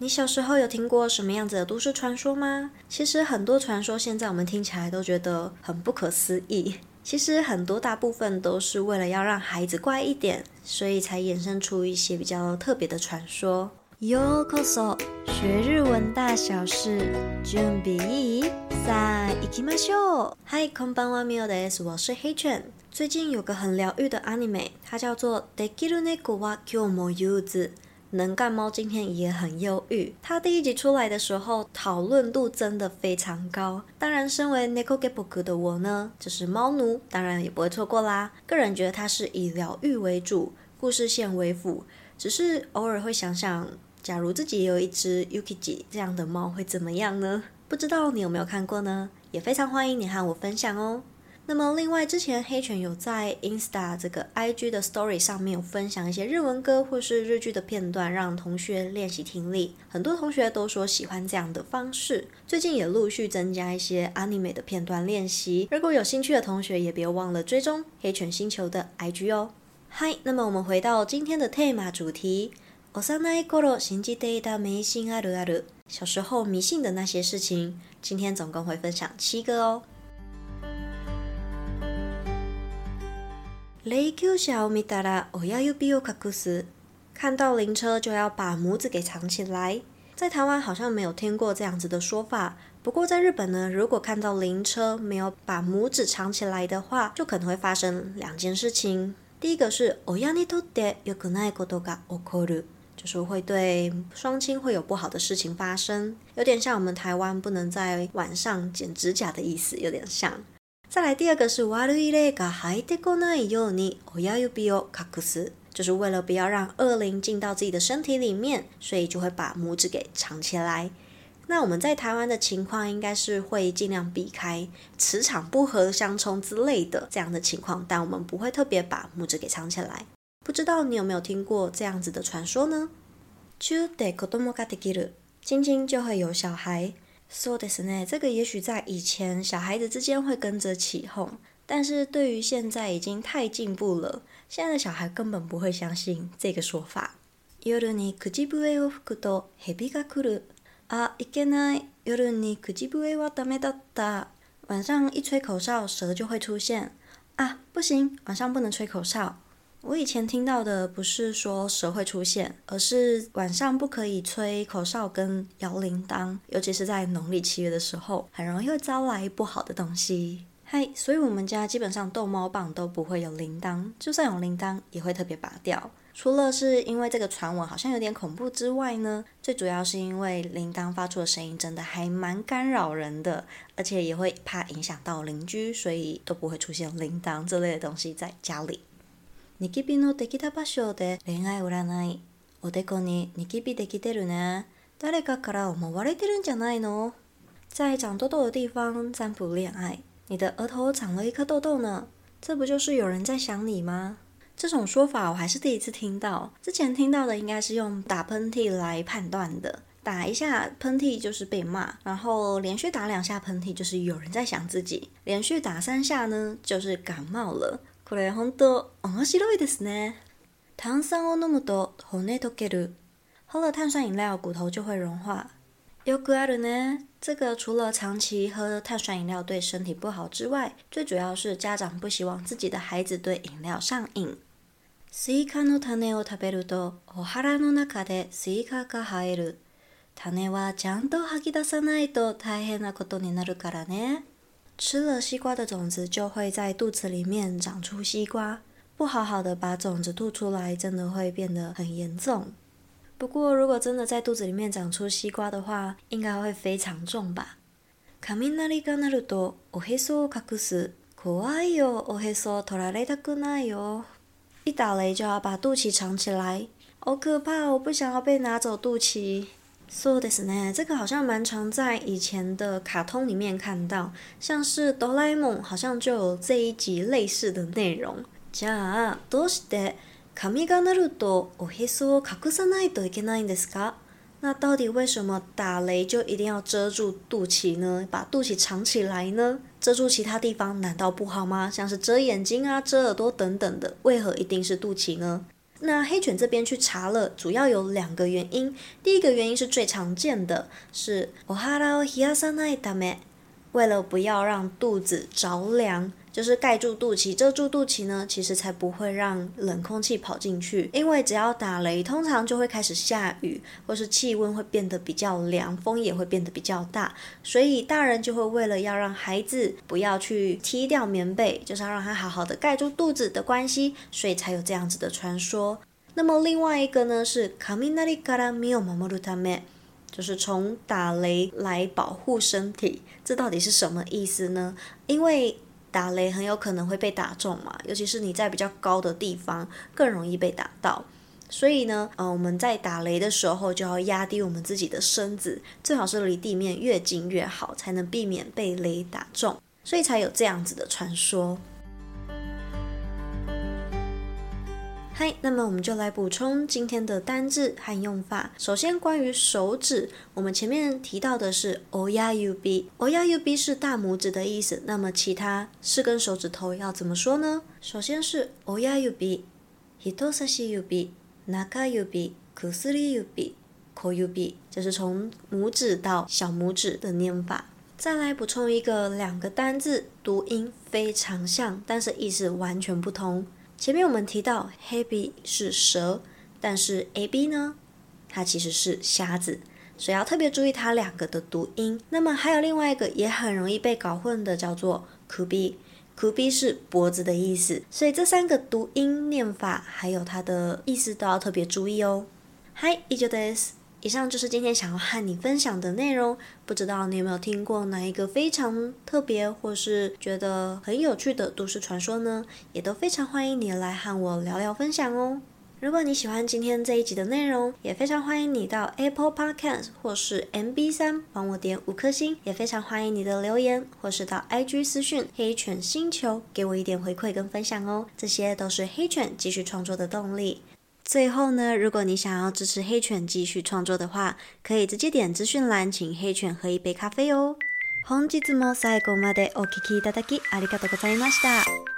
你小时候有听过什么样子的都市传说吗？其实很多传说现在我们听起来都觉得很不可思议。其实很多大部分都是为了要让孩子乖一点，所以才衍生出一些比较特别的传说。ようこそ，学日文大小事，准备いい？さあ、行きましょう。嗨，こんばんは、ミオです。我是黑犬。最近有个很疗愈的 anime，它叫做《できる猫は今日も忧郁》。 能干猫今天也很忧郁。它第一集出来的时候，讨论度真的非常高。当然，身为 Neko Geboku 的我呢，就是猫奴，当然也不会错过啦。个人觉得它是以疗愈为主，故事线为辅。只是偶尔会想想，假如自己有一只 Yukiji 这样的猫，会怎么样呢？不知道你有没有看过呢？也非常欢迎你和我分享哦。那么，另外之前黑犬有在 Insta 这个 IG 的 Story 上面有分享一些日文歌或是日剧的片段，让同学练习听力。很多同学都说喜欢这样的方式。最近也陆续增加一些 Anime 的片段练习。如果有兴趣的同学，也别忘了追踪黑犬星球的 IG 哦。嗨，那么我们回到今天的 Tema 主题。幼い顷信じていた迷信あるある。小时候迷信的那些事情，今天总共会分享七个哦。 霊柩车を见たら亲指を隠す，看到灵车就要把拇指给藏起来。在台湾好像没有听过这样子的说法，不过在日本呢，如果看到灵车没有把拇指藏起来的话，就可能会发生两件事情。第一个是亲にとって良くないことが起こる，就是会对双亲会有不好的事情发生，有点像我们台湾不能在晚上剪指甲的意思，有点像。 再来第二个是悪い霊が入ってこないように亲指を隠す，就是为了不要让恶灵进到自己的身体里面，所以就会把拇指给藏起来。那我们在台湾的情况应该是会尽量避开磁场不合相冲之类的这样的情况，但我们不会特别把拇指给藏起来。不知道你有没有听过这样子的传说呢？チューで子供ができる，亲亲就会有小孩。 说的是呢，这个也许在以前小孩子之间会跟着起哄，但是对于现在已经太进步了，现在的小孩根本不会相信这个说法。夜に口笛を吹くと蛇が来る。啊，いけない。夜に口笛はダメだった。晚上一吹口哨，蛇就会出现。啊，不行，晚上不能吹口哨。 我以前听到的不是说蛇会出现，而是晚上不可以吹口哨跟摇铃铛，尤其是在农历七月的时候，很容易会招来不好的东西。嗨，所以我们家基本上逗猫棒都不会有铃铛，就算有铃铛也会特别拔掉。除了是因为这个传闻好像有点恐怖之外呢，最主要是因为铃铛发出的声音真的还蛮干扰人的，而且也会怕影响到邻居，所以都不会出现铃铛这类的东西在家里。ニキビのできた场所で恋爱占い。おでこにニキビできてるね。谁かから思われてるんじゃないの？在长痘痘的地方占卜恋爱，你的额头长了一颗痘痘呢，这不就是有人在想你吗？这种说法我还是第一次听到，之前听到的应该是用打喷嚏来判断的，打一下喷嚏就是被骂，然后连续打两下喷嚏就是有人在想自己，连续打三下呢就是感冒了。 これ本当面白いですね。炭酸を饮むと骨溶ける。喝了碳酸饮料，骨头就会融化。よくあるね。这个除了长期喝碳酸饮料对身体不好之外，最主要是家长不希望自己的孩子对饮料上瘾。スイカの种を食べるとお腹の中でスイカが生える。种はちゃんと吐き出さないと大変なことになるからね。吃了西瓜的种子，就会在肚子里面长出西瓜。不好好的把种子吐出来，真的会变得很严重。不过，如果真的在肚子里面长出西瓜的话，应该会非常重吧。雷が鸣るとおへそを隠す。怖いよ、おへそ取られたくないよ。一打雷就要把肚脐藏起来，好可怕！我不想要被拿走肚脐。 そうですね，这个好像蛮常在以前的卡通里面看到，像是哆啦 A 梦好像就有这一集类似的内容。じゃあ、どうして雷が鸣るとおへそを隠さないといけないんですか？那到底为什么打雷就一定要遮住肚脐呢？把肚脐藏起来呢？遮住其他地方难道不好吗？像是遮眼睛啊、遮耳朵等等的，为何一定是肚脐呢？ 那黑犬这边去查了，主要有两个原因。第一个原因是最常见的，是お腹を冷やさないため，为了不要让肚子着凉。 就是盖住肚脐，遮住肚脐呢，其实才不会让冷空气跑进去。因为只要打雷，通常就会开始下雨，或是气温会变得比较凉，风也会变得比较大。所以大人就会为了要让孩子不要去踢掉棉被，就是要让他好好的盖住肚子的关系，所以才有这样子的传说。那么另外一个呢是雷から身を守るため，就是从打雷来保护身体。这到底是什么意思呢？因为 打雷很有可能会被打中嘛，尤其是你在比较高的地方，更容易被打到。所以呢，呃，我们在打雷的时候就要压低我们自己的身子，最好是离地面越近越好，才能避免被雷打中。所以才有这样子的传说。嗨，那么我们就来补充今天的单字和用法。首先，关于手指，我们前面提到的是亲指，亲指是大拇指的意思。那么其他四根手指头要怎么说呢？首先是亲指、人差し指、中指、薬指、小指，就是从拇指到小拇指的念法。再来补充一个两个单字，读音非常像，但是意思完全不同。前面我们提到ヘビ是蛇，但是 A B 呢，它其实是瞎子，所以要特别注意它两个的读音。那么还有另外一个也很容易被搞混的，叫做首首是脖子的意思，所以这三个读音念法还有它的意思都要特别注意哦。はい、以上です。 以上就是今天想要和你分享的内容。不知道你有没有听过哪一个非常特别或是觉得很有趣的都市传说呢？也都非常欢迎你来和我聊聊分享哦。如果你喜欢今天这一集的内容，也非常欢迎你到 Apple Podcast 或是 MB3 帮我点五颗星，也非常欢迎你的留言或是到 IG 私讯黑犬星球给我一点回馈跟分享哦。这些都是黑犬继续创作的动力。最后呢，如果你想要支持黑犬继续创作的话，可以直接点资讯栏，请黑犬喝一杯咖啡哦。本日も最后までお闻きいただきありがとうございました。